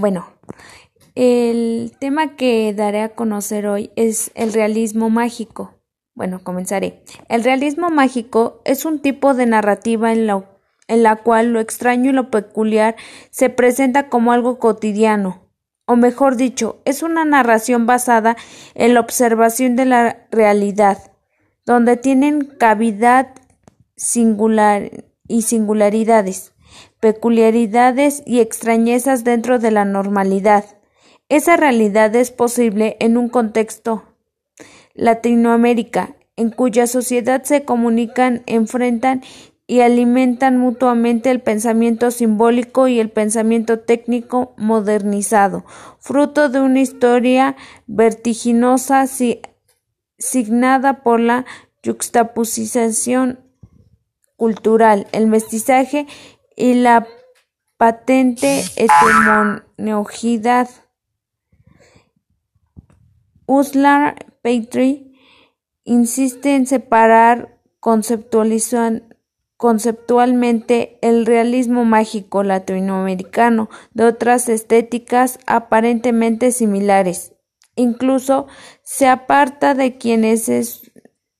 Bueno, el tema que daré a conocer hoy es el realismo mágico. Bueno, comenzaré. El realismo mágico es un tipo de narrativa en la, en la cual lo extraño y lo peculiar se presenta como algo cotidiano, o mejor dicho, es una narración basada en la observación de la realidad, donde tienen cavidad singular y singularidades, peculiaridades y extrañezas dentro de la normalidad. Esa realidad es posible en un contexto Latinoamérica, en cuya sociedad se comunican, enfrentan y alimentan mutuamente el pensamiento simbólico y el pensamiento técnico modernizado, fruto de una historia vertiginosa signada por la juxtaposición cultural, el mestizaje y la patente heterogeneidad. Uslar Petrie insiste en separar conceptualmente el realismo mágico latinoamericano de otras estéticas aparentemente similares. Incluso se aparta de quienes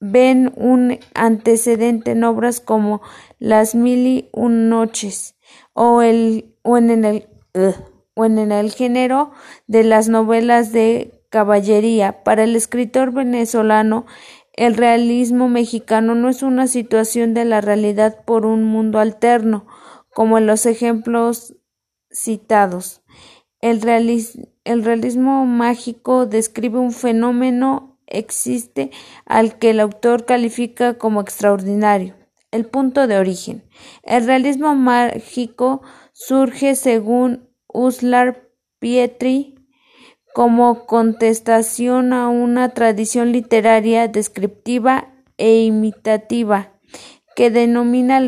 ven un antecedente en obras como Las mil y un noches o, en el, o en el género de las novelas de caballería. Para el escritor venezolano, el realismo mexicano no es una situación de la realidad por un mundo alterno, como en los ejemplos citados. El realismo mágico describe un fenómeno existe al que el autor califica como extraordinario. El punto de origen. El realismo mágico surge según Uslar Pietri como contestación a una tradición literaria descriptiva e imitativa que denomina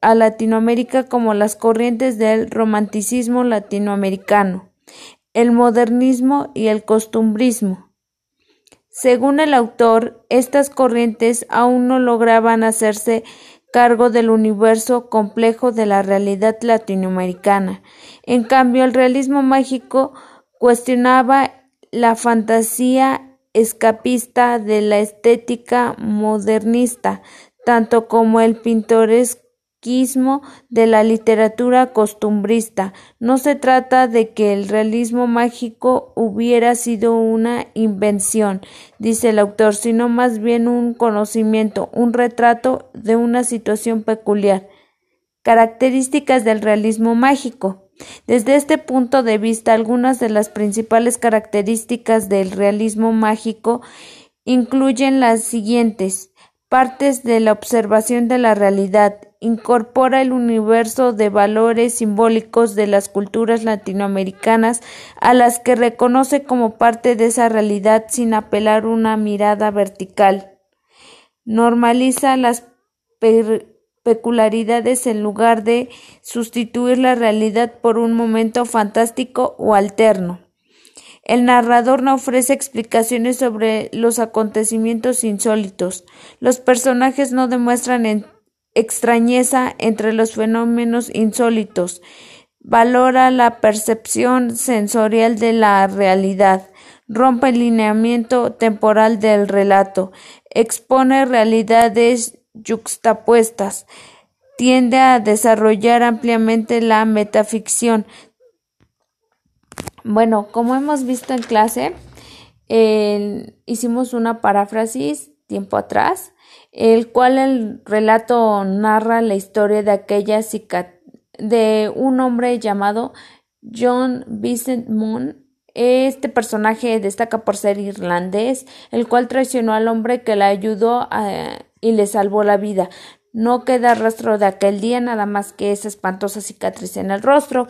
a Latinoamérica como las corrientes del romanticismo latinoamericano, el modernismo y el costumbrismo. Según el autor, estas corrientes aún no lograban hacerse cargo del universo complejo de la realidad latinoamericana. En cambio, el realismo mágico cuestionaba la fantasía escapista de la estética modernista, tanto como el pintoresco de la literatura costumbrista. No se trata de que el realismo mágico hubiera sido una invención, dice el autor, sino más bien un conocimiento, un retrato de una situación peculiar. Características del realismo mágico. Desde este punto de vista, algunas de las principales características del realismo mágico incluyen las siguientes partes de la observación de la realidad, incorpora el universo de valores simbólicos de las culturas latinoamericanas a las que reconoce como parte de esa realidad sin apelar una mirada vertical. Normaliza las peculiaridades en lugar de sustituir la realidad por un momento fantástico o alterno. El narrador no ofrece explicaciones sobre los acontecimientos insólitos. Los personajes no demuestran extrañeza entre los fenómenos insólitos, valora la percepción sensorial de la realidad, rompe el lineamiento temporal del relato, expone realidades yuxtapuestas, tiende a desarrollar ampliamente la metaficción. Bueno, como hemos visto en clase, hicimos una paráfrasis tiempo atrás el cual el relato narra la historia de aquella de un hombre llamado John Vincent Moon. Este personaje destaca por ser irlandés, el cual traicionó al hombre que le ayudó y le salvó la vida. No queda rastro de aquel día, nada más que esa espantosa cicatriz en el rostro.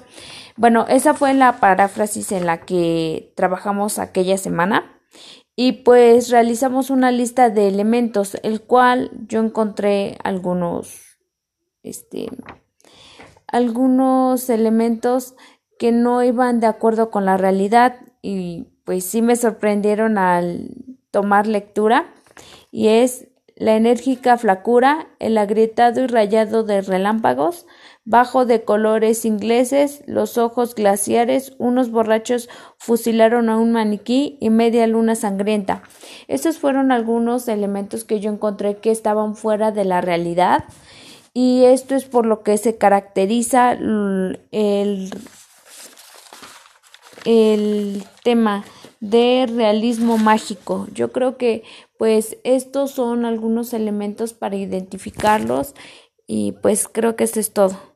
Bueno, esa fue la paráfrasis en la que trabajamos aquella semana y pues realizamos una lista de elementos, el cual yo encontré algunos, este, algunos elementos que no iban de acuerdo con la realidad y pues sí me sorprendieron al tomar lectura y es la enérgica flacura, el agrietado y rayado de relámpagos, bajo de colores ingleses, los ojos glaciares, unos borrachos fusilaron a un maniquí y media luna sangrienta. Estos fueron algunos elementos que yo encontré que estaban fuera de la realidad y esto es por lo que se caracteriza el, el tema de realismo mágico. Yo creo que pues estos son algunos elementos para identificarlos y pues creo que eso es todo.